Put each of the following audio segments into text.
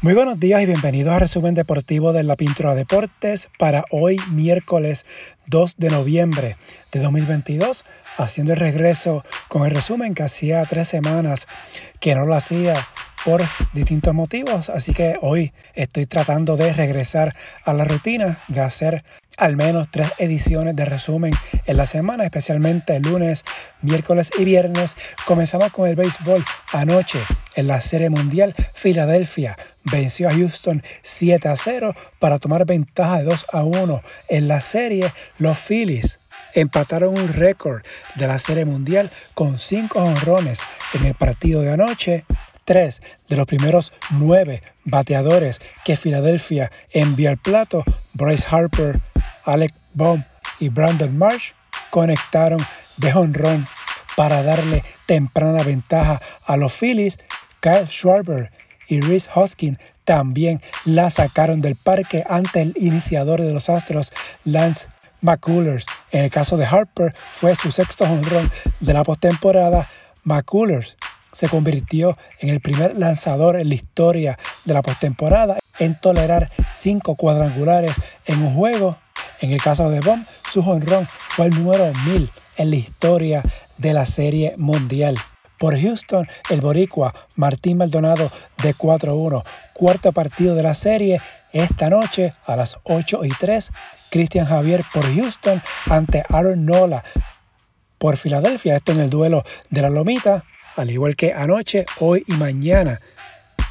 Muy buenos días y bienvenidos a Resumen Deportivo de la Pintura Deportes para hoy miércoles 2 de noviembre de 2022, haciendo el regreso con el resumen que hacía tres semanas que no lo hacía por distintos motivos, así que hoy estoy tratando de regresar a la rutina de hacer al menos tres ediciones de resumen en la semana, especialmente lunes, miércoles y viernes. Comenzamos con el béisbol anoche en la Serie Mundial. Filadelfia venció a Houston 7 a 0 para tomar ventaja de 2 a 1 en la serie. Los Phillies empataron un récord de la Serie Mundial con 5 honrones en el partido de anoche tres de los primeros nueve bateadores que Filadelfia envió al plato, Bryce Harper, Alec Baum y Brandon Marsh, conectaron de honrón para darle temprana ventaja a los Phillies. Kyle Schwarber y Rhys Hoskin también la sacaron del parque ante el iniciador de los Astros, Lance McCullers. En el caso de Harper, fue su sexto honrón de la postemporada. McCullers se convirtió en el primer lanzador en la historia de la postemporada en tolerar cinco cuadrangulares en un juego. En el caso de Bond, su honrón fue el número 1000 en la historia de la Serie Mundial. Por Houston, el boricua Martín Maldonado de 4-1, cuarto partido de la serie, esta noche a las 8 y 3, Cristian Javier por Houston ante Aaron Nola por Filadelfia, esto en el duelo de la Lomita, al igual que anoche, hoy y mañana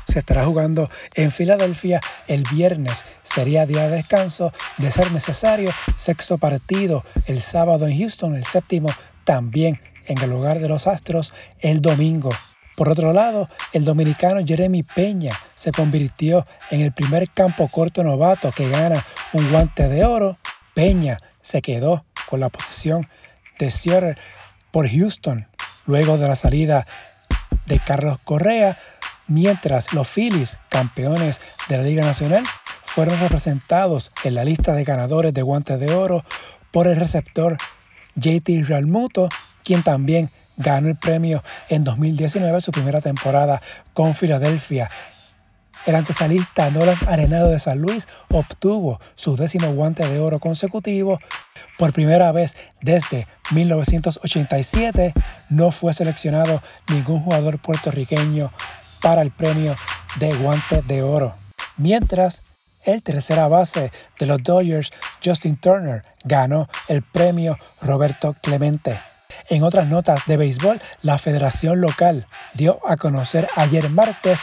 se estará jugando en Filadelfia. El viernes sería día de descanso, de ser necesario. Sexto partido el sábado en Houston, el séptimo también en el lugar de los Astros el domingo. Por otro lado, el dominicano Jeremy Peña se convirtió en el primer campo corto novato que gana un guante de oro. Peña se quedó con la posición de cierre por Houston luego de la salida de Carlos Correa, mientras los Phillies, campeones de la Liga Nacional, fueron representados en la lista de ganadores de guantes de oro por el receptor JT Realmuto, quien también ganó el premio en 2019, su primera temporada con Filadelfia. El antesalista Nolan Arenado de San Luis obtuvo su décimo guante de oro consecutivo. Por primera vez desde 1987 no fue seleccionado ningún jugador puertorriqueño para el premio de guante de oro. Mientras el tercera base de los Dodgers, Justin Turner, ganó el premio Roberto Clemente. En otras notas de béisbol, la federación local dio a conocer ayer martes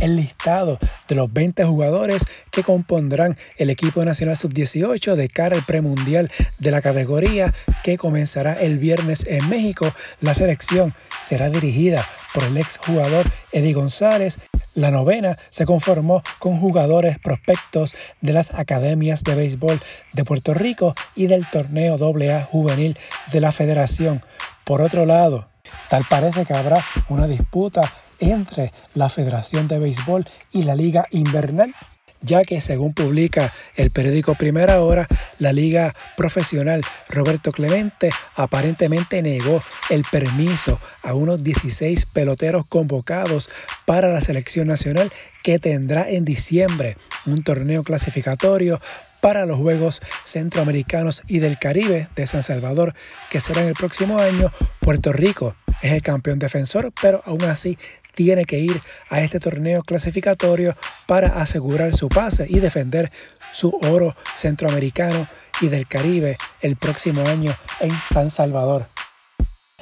el listado de los 20 jugadores que compondrán el equipo nacional sub-18 de cara al premundial de la categoría que comenzará el viernes en México. La selección será dirigida por el ex jugador Eddie González. La novena se conformó con jugadores prospectos de las academias de béisbol de Puerto Rico y del torneo AA juvenil de la federación. Por otro lado, tal parece que habrá una disputa entre la Federación de Béisbol y la Liga Invernal, ya que según publica el periódico Primera Hora, la Liga Profesional Roberto Clemente aparentemente negó el permiso a unos 16 peloteros convocados para la selección nacional que tendrá en diciembre un torneo clasificatorio para los Juegos Centroamericanos y del Caribe de San Salvador, que serán el próximo año. Puerto Rico es el campeón defensor, pero aún así tiene que ir a este torneo clasificatorio para asegurar su pase y defender su oro centroamericano y del Caribe el próximo año en San Salvador.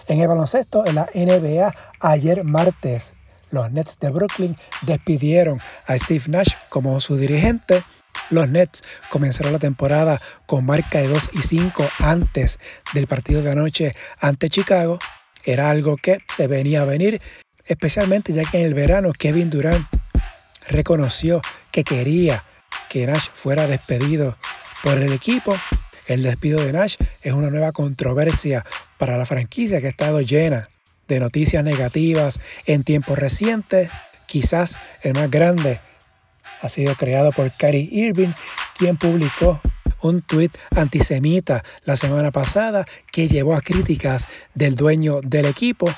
En el baloncesto, en la NBA, ayer martes, los Nets de Brooklyn despidieron a Steve Nash como su dirigente. Los Nets comenzaron la temporada con marca de 2 y 5 antes del partido de anoche ante Chicago. Era algo que se venía a venir especialmente ya que en el verano Kevin Durant reconoció que quería que Nash fuera despedido por el equipo. El despido de Nash es una nueva controversia para la franquicia que ha estado llena de noticias negativas en tiempos recientes. Quizás el más grande ha sido creado por Kyrie Irving, quien publicó un tuit antisemita la semana pasada que llevó a críticas del dueño del equipo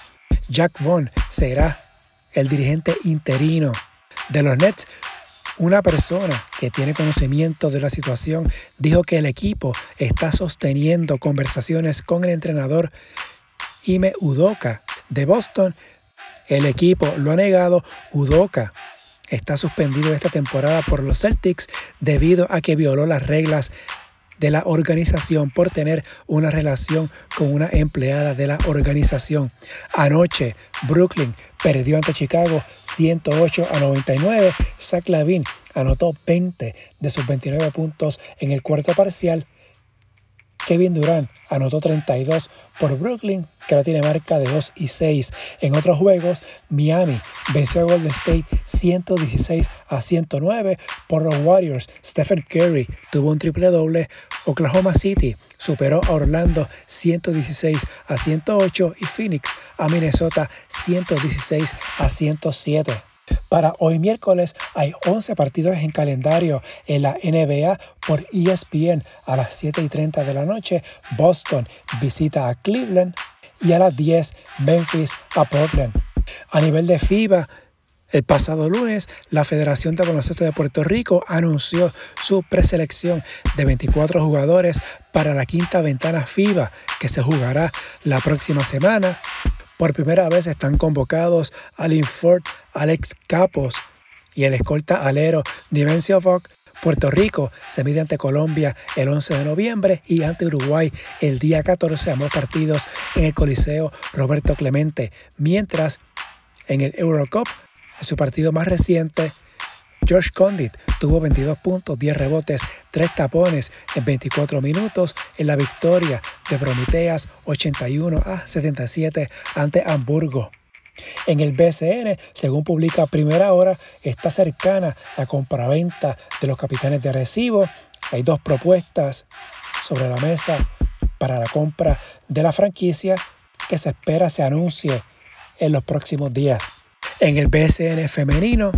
Jack Vaughn será el dirigente interino de los Nets. Una persona que tiene conocimiento de la situación dijo que el equipo está sosteniendo conversaciones con el entrenador Ime Udoka de Boston. El equipo lo ha negado. Udoka está suspendido esta temporada por los Celtics debido a que violó las reglas de la organización por tener una relación con una empleada de la organización. Anoche, Brooklyn perdió ante Chicago 108 a 99. Zach Lavin anotó 20 de sus 29 puntos en el cuarto parcial Kevin Durant anotó 32 por Brooklyn, que ahora tiene marca de 2 y 6. En otros juegos, Miami venció a Golden State 116 a 109 por los Warriors. Stephen Curry tuvo un triple doble. Oklahoma City superó a Orlando 116 a 108 y Phoenix a Minnesota 116 a 107. Para hoy miércoles hay 11 partidos en calendario en la NBA por ESPN a las 7 y 30 de la noche. Boston visita a Cleveland y a las 10 Memphis a Portland. A nivel de FIBA, el pasado lunes, la Federación de Baloncesto de Puerto Rico anunció su preselección de 24 jugadores para la quinta ventana FIBA que se jugará la próxima semana. Por primera vez están convocados Alin Ford, Alex Capos y el escolta alero Dimencio Vogue. Puerto Rico se mide ante Colombia el 11 de noviembre y ante Uruguay el día 14 ambos partidos en el Coliseo Roberto Clemente, mientras en el Eurocup, en su partido más reciente, George Condit tuvo 22 puntos, 10 rebotes, 3 tapones en 24 minutos en la victoria de Prometeas 81 a 77 ante Hamburgo. En el BCN, según publica Primera Hora, está cercana la compraventa de los capitanes de recibo. Hay dos propuestas sobre la mesa para la compra de la franquicia que se espera se anuncie en los próximos días. En el BCN femenino,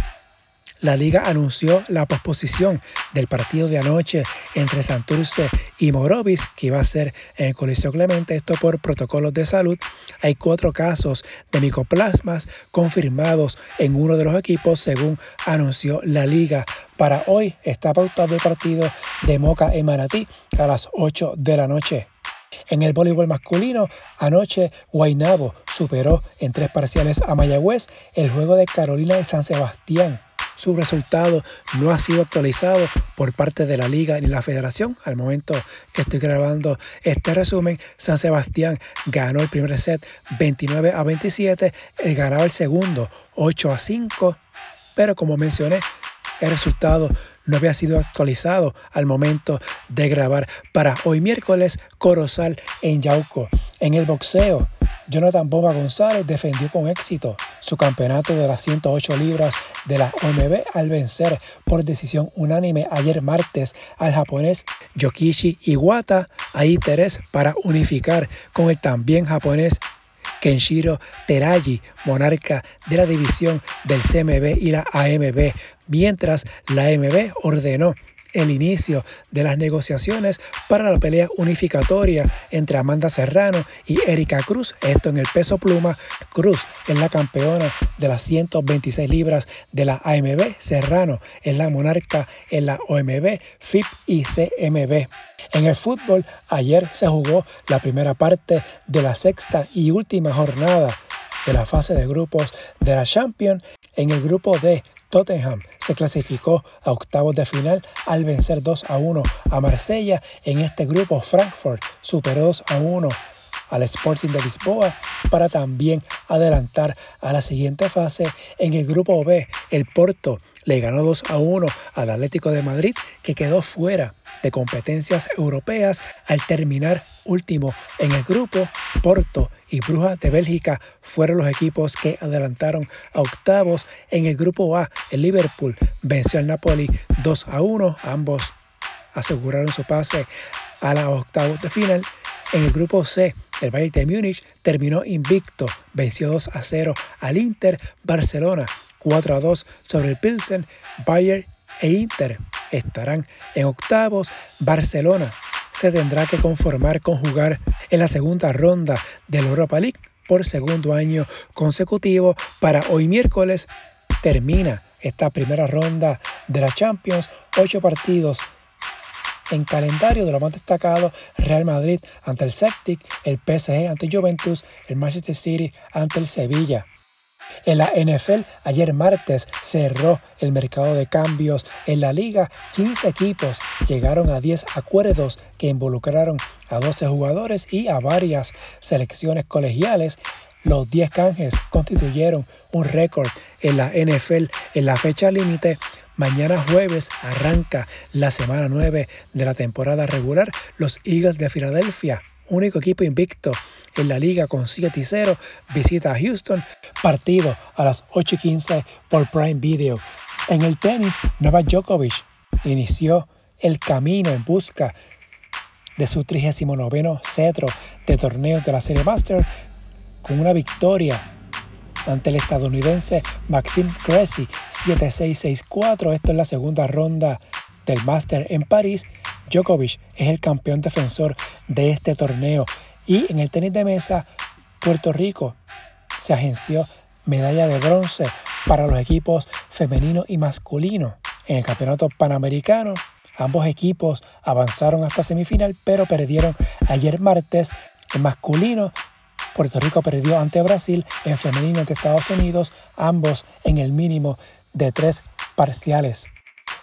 la liga anunció la posposición del partido de anoche entre Santurce y Morovis, que iba a ser en el Coliseo Clemente, esto por protocolos de salud. Hay cuatro casos de micoplasmas confirmados en uno de los equipos, según anunció la liga. Para hoy está pautado el partido de Moca en Manatí a las 8 de la noche. En el voleibol masculino, anoche Guaynabo superó en tres parciales a Mayagüez el juego de Carolina y San Sebastián su resultado no ha sido actualizado por parte de la liga ni la federación. Al momento que estoy grabando este resumen, San Sebastián ganó el primer set 29 a 27, el ganaba el segundo 8 a 5, pero como mencioné, el resultado no había sido actualizado al momento de grabar para hoy miércoles Corozal en Yauco. En el boxeo, Jonathan Boba González defendió con éxito su campeonato de las 108 libras de la OMB al vencer por decisión unánime ayer martes al japonés Yokishi Iwata. A Iteres para unificar con el también japonés Kenshiro Teraji, monarca de la división del CMB y la AMB, mientras la AMB ordenó el inicio de las negociaciones para la pelea unificatoria entre Amanda Serrano y Erika Cruz, esto en el peso pluma. Cruz es la campeona de las 126 libras de la AMB, Serrano es la monarca en la OMB, FIP y CMB. En el fútbol, ayer se jugó la primera parte de la sexta y última jornada de la fase de grupos de la Champions. En el grupo D, Tottenham se clasificó a octavos de final al vencer 2 a 1 a Marsella. En este grupo, Frankfurt superó 2 a 1 al Sporting de Lisboa para también adelantar a la siguiente fase. En el grupo B, el Porto le ganó 2 a 1 al Atlético de Madrid, que quedó fuera de competencias europeas al terminar último en el grupo. Porto y Brujas de Bélgica fueron los equipos que adelantaron a octavos. En el grupo A, el Liverpool venció al Napoli 2 a 1. Ambos aseguraron su pase a la octavos de final. En el grupo C, el Bayern de Múnich terminó invicto, venció 2 a 0 al Inter. Barcelona 4 a 2 sobre el Pilsen. Bayern e Inter estarán en octavos. Barcelona se tendrá que conformar con jugar en la segunda ronda de la Europa League por segundo año consecutivo. Para hoy miércoles termina esta primera ronda de la Champions, ocho partidos en calendario de lo más destacado, Real Madrid ante el Celtic, el PSG ante Juventus, el Manchester City ante el Sevilla. En la NFL, ayer martes cerró el mercado de cambios en la liga. 15 equipos llegaron a 10 acuerdos que involucraron a 12 jugadores y a varias selecciones colegiales. Los 10 canjes constituyeron un récord en la NFL en la fecha límite Mañana jueves arranca la semana 9 de la temporada regular. Los Eagles de Filadelfia, único equipo invicto en la liga con 7 y 0, visita a Houston. Partido a las 8 y 15 por Prime Video. En el tenis, Novak Djokovic inició el camino en busca de su 39 cetro de torneos de la Serie Master con una victoria ante el estadounidense Maxime Cressy 7-6-6-4. Esto es la segunda ronda del Master en París. Djokovic es el campeón defensor de este torneo. Y en el tenis de mesa, Puerto Rico se agenció medalla de bronce para los equipos femenino y masculino. En el campeonato panamericano, ambos equipos avanzaron hasta semifinal, pero perdieron ayer martes. El masculino Puerto Rico perdió ante Brasil en femenino ante Estados Unidos, ambos en el mínimo de tres parciales.